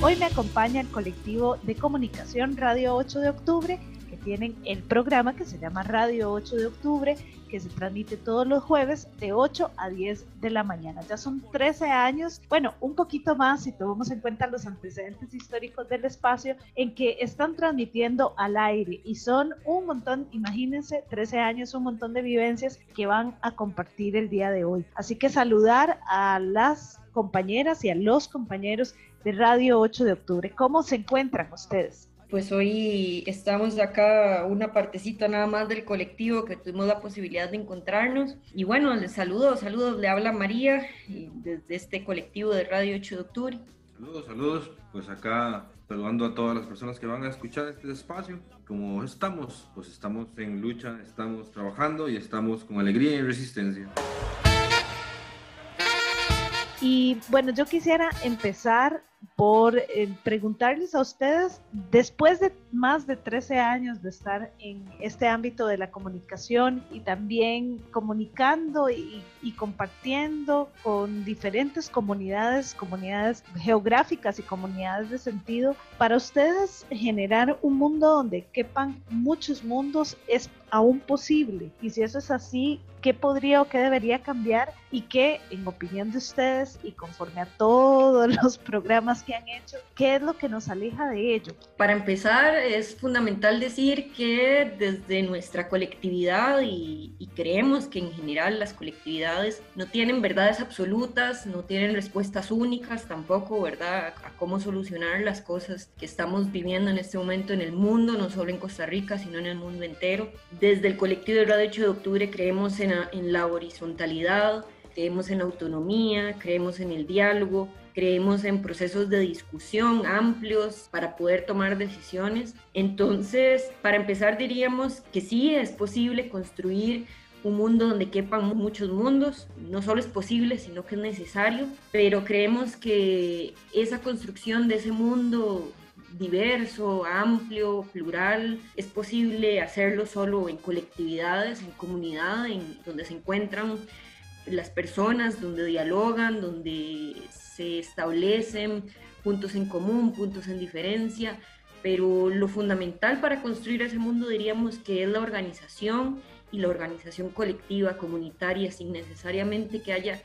Hoy me acompaña el colectivo de comunicación Radio 8 de Octubre, que tienen el programa que se llama Radio 8 de Octubre, que se transmite todos los jueves de 8 a 10 de la mañana. Ya son 13 años, bueno, un poquito más si tomamos en cuenta los antecedentes históricos del espacio en que están transmitiendo al aire y son un montón, imagínense, 13 años, un montón de vivencias que van a compartir el día de hoy. Así que saludar a las compañeras y a los compañeros de Radio 8 de Octubre. ¿Cómo se encuentran ustedes? Pues hoy estamos acá una partecita nada más del colectivo que tuvimos la posibilidad de encontrarnos. Y bueno, les saludo, saludos, le habla María desde este colectivo de Radio 8 de Octubre. Saludos, saludos. Pues acá saludando a todas las personas que van a escuchar este espacio. Como estamos, pues estamos en lucha, estamos trabajando y estamos con alegría y resistencia. Y bueno, yo quisiera empezar por eh, preguntarles a ustedes, después de más de 13 años de estar en este ámbito de la comunicación y también comunicando y, compartiendo con diferentes comunidades, comunidades geográficas y comunidades de sentido, para ustedes generar un mundo donde quepan muchos mundos es aún posible. Y si eso es así, ¿qué podría o qué debería cambiar? Y qué, en opinión de ustedes y conforme a todos los programas que han hecho, ¿qué es lo que nos aleja de ello? Para empezar, es fundamental decir que desde nuestra colectividad y, y creemos que en general las colectividades no tienen verdades absolutas, no tienen respuestas únicas tampoco, ¿verdad? A cómo solucionar las cosas que estamos viviendo en este momento en el mundo, no solo en Costa Rica, sino en el mundo entero. Desde el colectivo de Radio 8 de Octubre creemos en en la horizontalidad, creemos en la autonomía, creemos en el diálogo, creemos en procesos de discusión amplios para poder tomar decisiones. Entonces, para empezar, diríamos que sí es posible construir un mundo donde quepan muchos mundos, no solo es posible, sino que es necesario, pero creemos que esa construcción de ese mundo diverso, amplio, plural, es posible hacerlo solo en colectividades, en comunidad, en donde se encuentran las personas, donde dialogan, donde se establecen puntos en común, puntos en diferencia, pero lo fundamental para construir ese mundo diríamos que es la organización y la organización colectiva, comunitaria, sin necesariamente que haya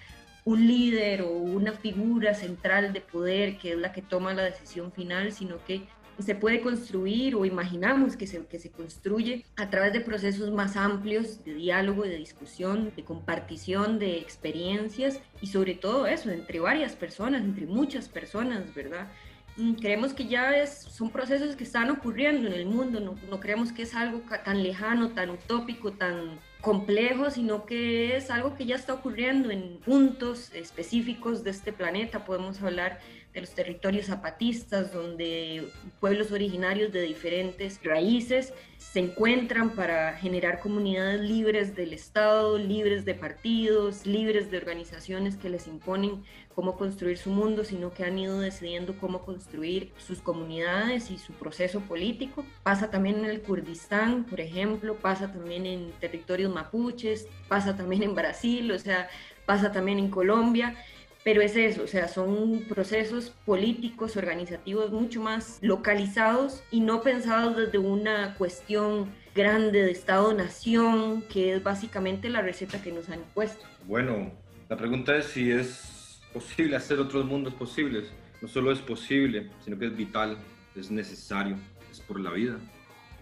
un líder o una figura central de poder que es la que toma la decisión final, sino que se puede construir o imaginamos que se, que se construye a través de procesos más amplios de diálogo, de discusión, de compartición de experiencias y sobre todo eso, entre varias personas, entre muchas personas, ¿verdad? Mm, creemos que ya es, son procesos que están ocurriendo en el mundo, no, no creemos que es algo tan lejano, tan utópico, tan complejo, sino que es algo que ya está ocurriendo en puntos específicos de este planeta. Podemos hablar de los territorios zapatistas, donde pueblos originarios de diferentes raíces se encuentran para generar comunidades libres del Estado, libres de partidos, libres de organizaciones que les imponen cómo construir su mundo, sino que han ido decidiendo cómo construir sus comunidades y su proceso político. Pasa también en el Kurdistán, por ejemplo, pasa también en territorios mapuches, pasa también en Brasil, o sea, pasa también en Colombia pero es eso, o sea, son procesos políticos, organizativos mucho más localizados y no pensados desde una cuestión grande de Estado-nación, que es básicamente la receta que nos han impuesto. Bueno, la pregunta es si es posible hacer otros mundos posibles. No solo es posible, sino que es vital, es necesario, es por la vida.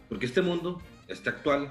Porque este mundo, este actual,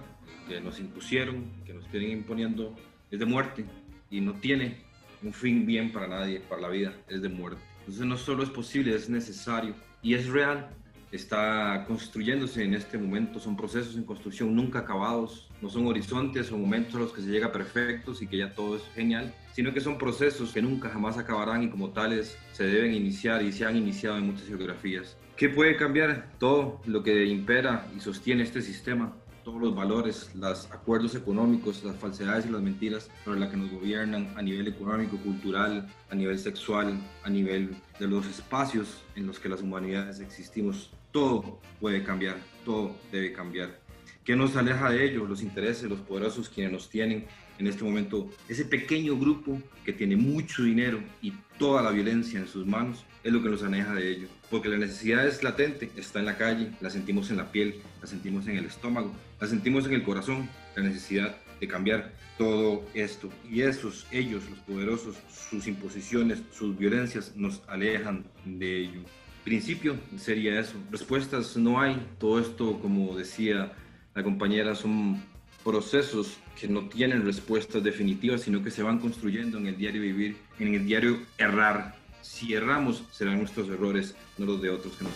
que nos impusieron, que nos tienen imponiendo, es de muerte y no tiene un fin bien para nadie, para la vida, es de muerte. Entonces no solo es posible, es necesario y es real. Está construyéndose en este momento, son procesos en construcción nunca acabados, no son horizontes o momentos a los que se llega perfectos y que ya todo es genial, sino que son procesos que nunca jamás acabarán y como tales se deben iniciar y se han iniciado en muchas geografías. ¿Qué puede cambiar? Todo lo que impera y sostiene este sistema, todos los valores, los acuerdos económicos, las falsedades y las mentiras sobre las que nos gobiernan a nivel económico, cultural, a nivel sexual, a nivel de los espacios en los que las humanidades existimos. Todo puede cambiar, todo debe cambiar. ¿Qué nos aleja de ello? Los intereses, los poderosos quienes nos tienen en este momento, ese pequeño grupo que tiene mucho dinero y toda la violencia en sus manos, es lo que nos aleja de ello. Porque la necesidad es latente, está en la calle, la sentimos en la piel, la sentimos en el estómago, la sentimos en el corazón, la necesidad de cambiar todo esto. Y esos, ellos, los poderosos, sus imposiciones, sus violencias, nos alejan de ello. Principio sería eso. Respuestas no hay. Todo esto, como decía la compañera, son procesos que no tienen respuestas definitivas, sino que se van construyendo en el diario vivir, en el diario errar. Si erramos, serán nuestros errores, no los de otros que nos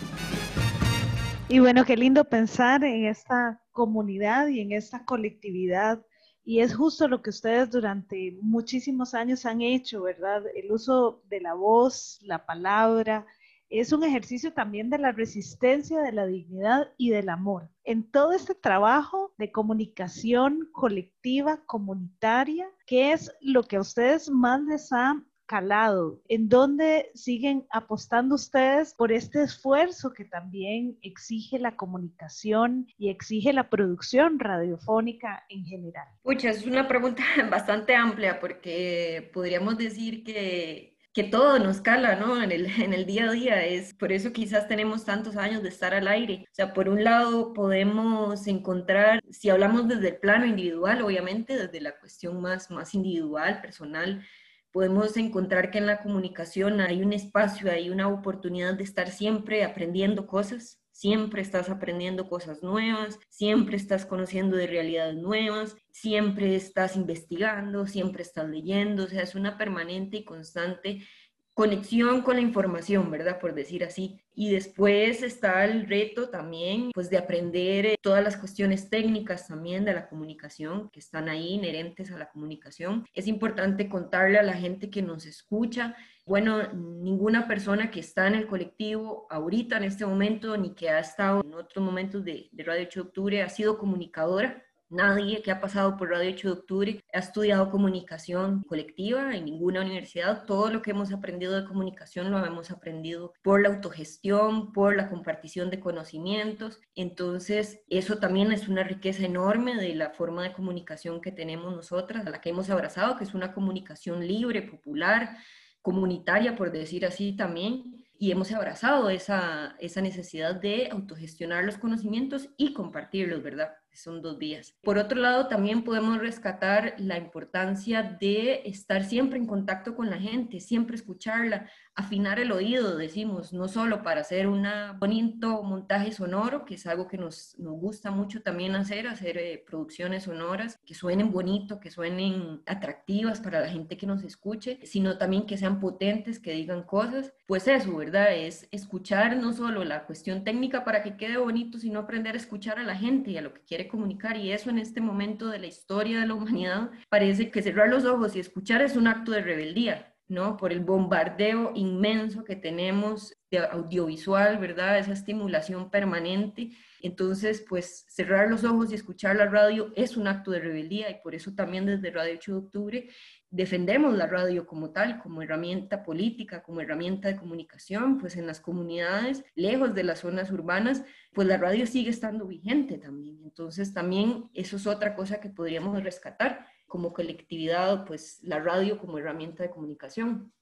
Y bueno, qué lindo pensar en esta comunidad y en esta colectividad. Y es justo lo que ustedes durante muchísimos años han hecho, ¿verdad? El uso de la voz, la palabra, es un ejercicio también de la resistencia, de la dignidad y del amor. En todo este trabajo de comunicación colectiva, comunitaria, ¿qué es lo que a ustedes más les ha calado? ¿En dónde siguen apostando ustedes por este esfuerzo que también exige la comunicación y exige la producción radiofónica en general? Pucha, es una pregunta bastante amplia porque podríamos decir que que todo nos cala, ¿no? En el, en el día a día. Es por eso quizás tenemos tantos años de estar al aire. O sea, por un lado podemos encontrar, si hablamos desde el plano individual, obviamente, desde la cuestión más, más individual, personal, podemos encontrar que en la comunicación hay un espacio, hay una oportunidad de estar siempre aprendiendo cosas, siempre estás aprendiendo cosas nuevas, siempre estás conociendo de realidades nuevas, siempre estás investigando, siempre estás leyendo, o sea, es una permanente y constante conexión con la información, ¿verdad? Por decir así. Y después está el reto también, pues, de aprender eh, todas las cuestiones técnicas también de la comunicación que están ahí inherentes a la comunicación. Es importante contarle a la gente que nos escucha bueno, ninguna persona que está en el colectivo ahorita en este momento, ni que ha estado en otros momentos de, Radio 8 de Octubre, ha sido comunicadora. Nadie que ha pasado por Radio 8 de Octubre ha estudiado comunicación colectiva en ninguna universidad. Todo lo que hemos aprendido de comunicación lo hemos aprendido por la autogestión, por la compartición de conocimientos. Entonces, eso también es una riqueza enorme de la forma de comunicación que tenemos nosotras, a la que hemos abrazado, que es una comunicación libre, popular, comunitaria, por decir así también, y hemos abrazado esa, esa necesidad de autogestionar los conocimientos y compartirlos, ¿verdad? Son dos vías. Por otro lado, también podemos rescatar la importancia de estar siempre en contacto con la gente, siempre escucharla, afinar el oído, decimos, no solo para hacer un bonito montaje sonoro, que es algo que nos, nos gusta mucho también hacer, hacer eh, producciones sonoras que suenen bonito, que suenen atractivas para la gente que nos escuche, sino también que sean potentes, que digan cosas. Pues eso, ¿verdad? Es escuchar no solo la cuestión técnica para que quede bonito, sino aprender a escuchar a la gente y a lo que quiere comunicar. Y eso en este momento de la historia de la humanidad parece que cerrar los ojos y escuchar es un acto de rebeldía ¿no? Por el bombardeo inmenso que tenemos de audiovisual, ¿verdad? Esa estimulación permanente. Entonces, pues cerrar los ojos y escuchar la radio es un acto de rebeldía y por eso también desde Radio 8 de Octubre defendemos la radio como tal, como herramienta política, como herramienta de comunicación, pues en las comunidades, lejos de las zonas urbanas, pues la radio sigue estando vigente también. Entonces, también eso es otra cosa que podríamos rescatar como colectividad, pues la radio como herramienta de comunicación.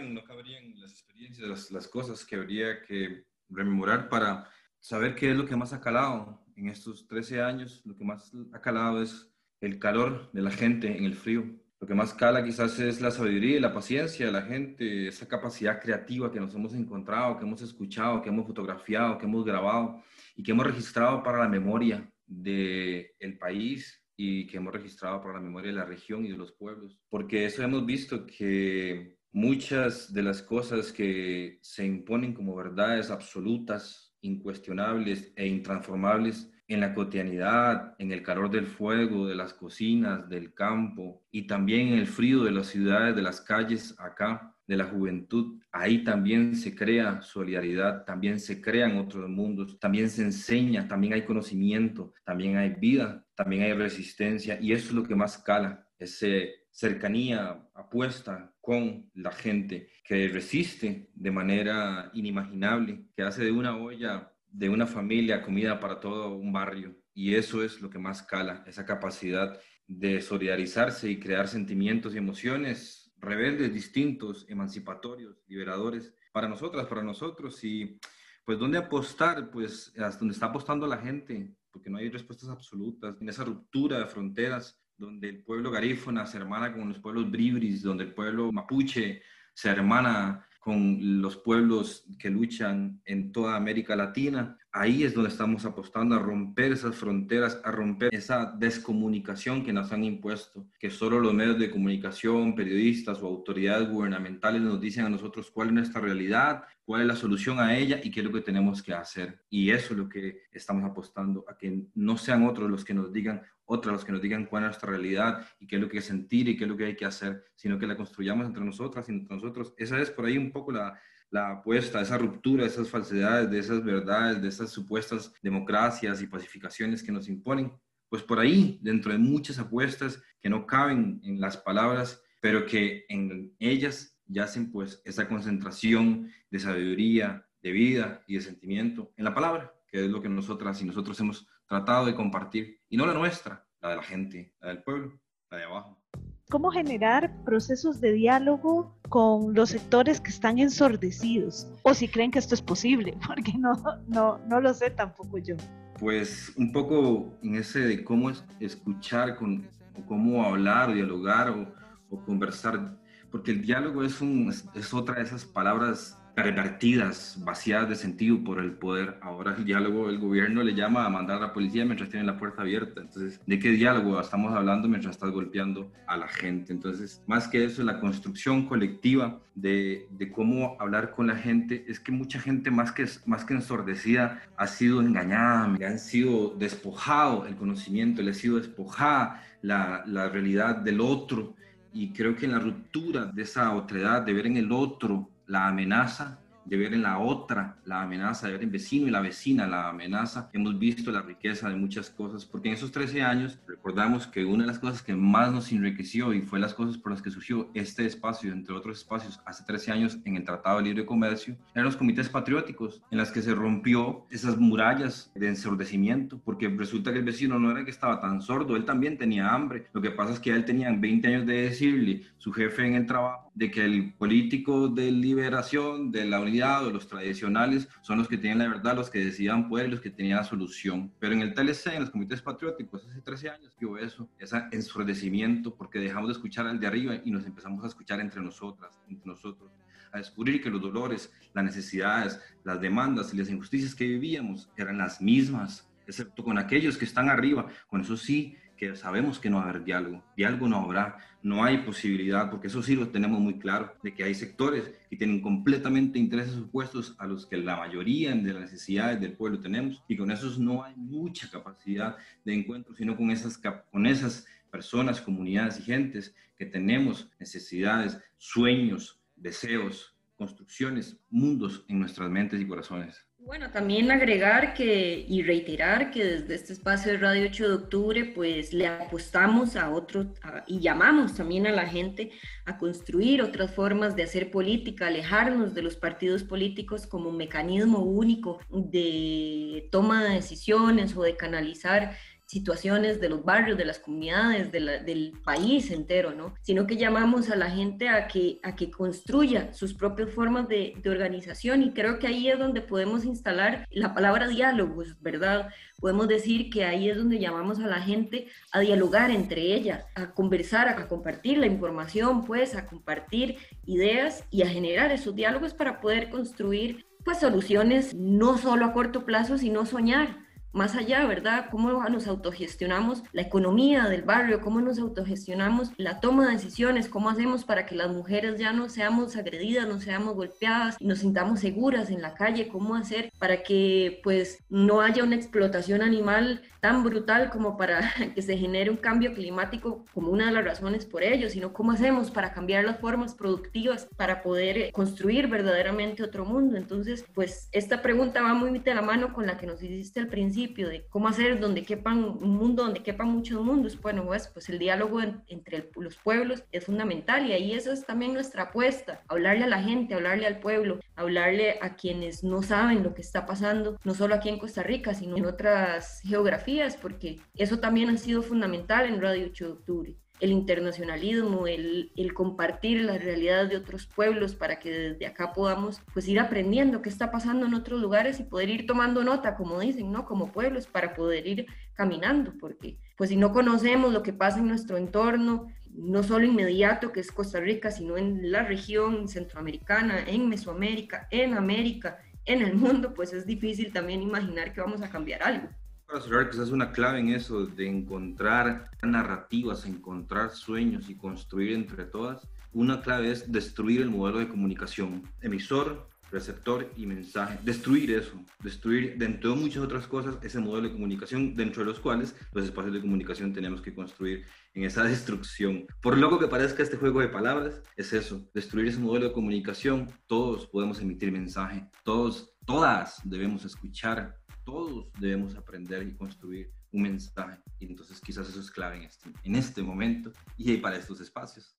No caberían las experiencias, las, cosas que habría que rememorar para saber qué es lo que más ha calado en estos 13 años. Lo que más ha calado es el calor de la gente en el frío. Lo que más cala quizás es la sabiduría y la paciencia de la gente, esa capacidad creativa que nos hemos encontrado, que hemos escuchado, que hemos fotografiado, que hemos grabado y que hemos registrado para la memoria del el país y que hemos registrado para la memoria de la región y de los pueblos. Porque eso hemos visto que muchas de las cosas que se imponen como verdades absolutas, incuestionables e intransformables en la cotidianidad, en el calor del fuego, de las cocinas, del campo y también en el frío de las ciudades, de las calles acá, de la juventud, ahí también se crea solidaridad, también se crean otros mundos, también se enseña, también hay conocimiento, también hay vida, también hay resistencia y eso es lo que más cala, esa cercanía apuesta con la gente que resiste de manera inimaginable, que hace de una olla, de una familia, comida para todo un barrio. Y eso es lo que más cala, esa capacidad de solidarizarse y crear sentimientos y emociones rebeldes, distintos, emancipatorios, liberadores para nosotras, para nosotros. Y pues, ¿dónde apostar? Pues, hasta donde está apostando la gente, porque no hay respuestas absolutas. En esa ruptura de fronteras, donde el pueblo garífuna se hermana con los pueblos bribris, donde el pueblo mapuche se hermana con los pueblos que luchan en toda América Latina. Ahí es donde estamos apostando a romper esas fronteras, a romper esa descomunicación que nos han impuesto, que solo los medios de comunicación, periodistas o autoridades gubernamentales nos dicen a nosotros cuál es nuestra realidad, cuál es la solución a ella y qué es lo que tenemos que hacer. Y eso es lo que estamos apostando, a que no sean otros los que nos digan, otros los que nos digan cuál es nuestra realidad y qué es lo que sentir y qué es lo que hay que hacer, sino que la construyamos entre nosotras y entre nosotros. Esa es por ahí un poco la, la apuesta, esa ruptura, esas falsedades, de esas verdades, de esas supuestas democracias y pacificaciones que nos imponen. Pues por ahí, dentro de muchas apuestas que no caben en las palabras, pero que en ellas yacen pues esa concentración de sabiduría, de vida y de sentimiento en la palabra, que es lo que nosotras y nosotros hemos tratado de compartir, y no la nuestra, la de la gente, la del pueblo, la de abajo. ¿Cómo generar procesos de diálogo con los sectores que están ensordecidos? O si creen que esto es posible, porque no, no, no lo sé tampoco yo. Pues un poco en ese de cómo escuchar, con, o cómo hablar, dialogar o, o conversar porque el diálogo es, un, es otra de esas palabras pervertidas, vacíadas de sentido por el poder. Ahora el diálogo, el gobierno le llama a mandar a la policía mientras tiene la puerta abierta. Entonces, ¿de qué diálogo estamos hablando mientras estás golpeando a la gente? Entonces, más que eso, la construcción colectiva de, de cómo hablar con la gente es que mucha gente más que, más que ensordecida ha sido engañada, le han sido despojado el conocimiento, le ha sido despojada la, la realidad del otro y creo que en la ruptura de esa otredad, de ver en el otro la amenaza, de ver en la otra la amenaza, de ver en vecino y la vecina la amenaza. Hemos visto la riqueza de muchas cosas, porque en esos 13 años recordamos que una de las cosas que más nos enriqueció y fue las cosas por las que surgió este espacio, entre otros espacios, hace 13 años en el Tratado de Libre Comercio, eran los comités patrióticos, en las que se rompió esas murallas de ensordecimiento, porque resulta que el vecino no era que estaba tan sordo, él también tenía hambre. Lo que pasa es que él tenía 20 años de decirle su jefe en el trabajo de que el político de liberación, de la unidad los tradicionales son los que tienen la verdad, los que decían poder y los que tenían la solución. Pero en el TLC, en los comités patrióticos, hace 13 años hubo eso, ese ensordecimiento, porque dejamos de escuchar al de arriba y nos empezamos a escuchar entre nosotras, entre nosotros, a descubrir que los dolores, las necesidades, las demandas y las injusticias que vivíamos eran las mismas, excepto con aquellos que están arriba, con eso sí que sabemos que no va a haber diálogo, diálogo no habrá, no hay posibilidad, porque eso sí lo tenemos muy claro, de que hay sectores que tienen completamente intereses opuestos a los que la mayoría de las necesidades del pueblo tenemos, y con esos no hay mucha capacidad de encuentro, sino con esas, con esas personas, comunidades y gentes que tenemos necesidades, sueños, deseos, construcciones, mundos en nuestras mentes y corazones. Bueno, también agregar que y reiterar que desde este espacio de Radio 8 de Octubre, pues le apostamos a otro y llamamos también a la gente a construir otras formas de hacer política, alejarnos de los partidos políticos como mecanismo único de toma de decisiones o de canalizar situaciones de los barrios, de las comunidades, del país entero, ¿no? Sino que llamamos a la gente a que, a que construya sus propias formas de, de organización y creo que ahí es donde podemos instalar la palabra diálogos, ¿verdad? Podemos decir que ahí es donde llamamos a la gente a dialogar entre ellas, a conversar, a compartir la información, pues, a compartir ideas y a generar esos diálogos para poder construir pues soluciones no solo a corto plazo, sino soñar más allá, ¿verdad? ¿Cómo nos autogestionamos la economía del barrio? ¿Cómo nos autogestionamos la toma de decisiones? ¿Cómo hacemos para que las mujeres ya no seamos agredidas, no seamos golpeadas, nos sintamos seguras en la calle? ¿Cómo hacer para que pues no haya una explotación animal tan brutal como para que se genere un cambio climático como una de las razones por ello, sino cómo hacemos para cambiar las formas productivas para poder construir verdaderamente otro mundo? Entonces, pues esta pregunta va muy de la mano con la que nos hiciste al principio principio, de cómo hacer donde quepan un mundo, donde quepan muchos mundos. Bueno, pues, pues el diálogo entre los pueblos es fundamental y ahí eso es también nuestra apuesta, hablarle a la gente, hablarle al pueblo, hablarle a quienes no saben lo que está pasando, no solo aquí en Costa Rica, sino en otras geografías, porque eso también ha sido fundamental en Radio 8 de Octubre el internacionalismo, el, compartir las realidades de otros pueblos para que desde acá podamos pues ir aprendiendo qué está pasando en otros lugares y poder ir tomando nota, como dicen, ¿no? Como pueblos, para poder ir caminando, porque pues si no conocemos lo que pasa en nuestro entorno, no solo inmediato que es Costa Rica, sino en la región centroamericana, en Mesoamérica, en América, en el mundo, pues es difícil también imaginar que vamos a cambiar algo para cerrar, quizás una clave en eso, de encontrar narrativas, encontrar sueños y construir entre todas. Una clave es destruir el modelo de comunicación, emisor, receptor y mensaje. Destruir eso, destruir dentro de muchas otras cosas ese modelo de comunicación, dentro de los cuales los espacios de comunicación tenemos que construir en esa destrucción. Por loco que parezca este juego de palabras, es eso, destruir ese modelo de comunicación. Todos podemos emitir mensaje, todos, todas debemos escuchar todos debemos aprender y construir un mensaje. Y entonces quizás eso es clave en este, en este momento y para estos espacios.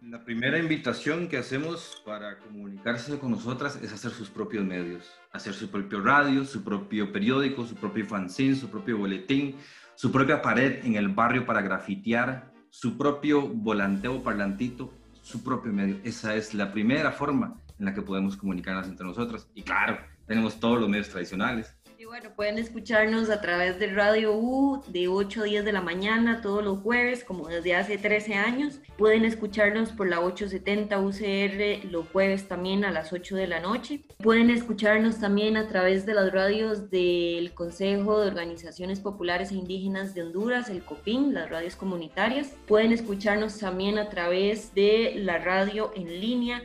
La primera invitación que hacemos para comunicarse con nosotras es hacer sus propios medios, hacer su propio radio, su propio periódico, su propio fanzine, su propio boletín, su propia pared en el barrio para grafitear, su propio volanteo parlantito, su propio medio. Esa es la primera forma en la que podemos comunicarnos entre nosotros. Y claro, tenemos todos los medios tradicionales. Bueno, pueden escucharnos a través de Radio U de 8 a 10 de la mañana todos los jueves, como desde hace 13 años. Pueden escucharnos por la 870 UCR los jueves también a las 8 de la noche. Pueden escucharnos también a través de las radios del Consejo de Organizaciones Populares e Indígenas de Honduras, el COPIN, las radios comunitarias. Pueden escucharnos también a través de la radio en línea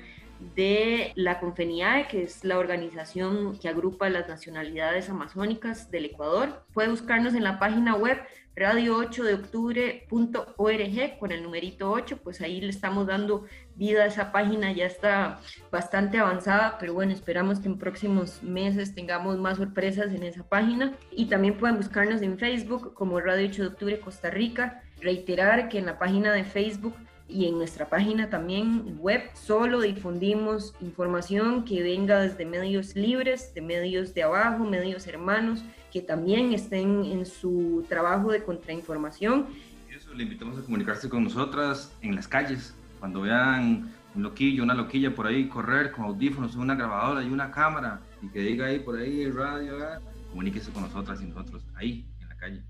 de la Confeniade, que es la organización que agrupa las nacionalidades amazónicas del Ecuador. Puede buscarnos en la página web radio8 de octubre.org con el numerito 8, pues ahí le estamos dando vida a esa página, ya está bastante avanzada, pero bueno, esperamos que en próximos meses tengamos más sorpresas en esa página. Y también pueden buscarnos en Facebook como Radio 8 de Octubre Costa Rica. Reiterar que en la página de Facebook y en nuestra página también web solo difundimos información que venga desde medios libres, de medios de abajo, medios hermanos, que también estén en su trabajo de contrainformación. Eso, le invitamos a comunicarse con nosotras en las calles, cuando vean un loquillo, una loquilla por ahí correr con audífonos, una grabadora y una cámara y que diga ahí por ahí radio, comuníquese con nosotras y nosotros ahí en la calle.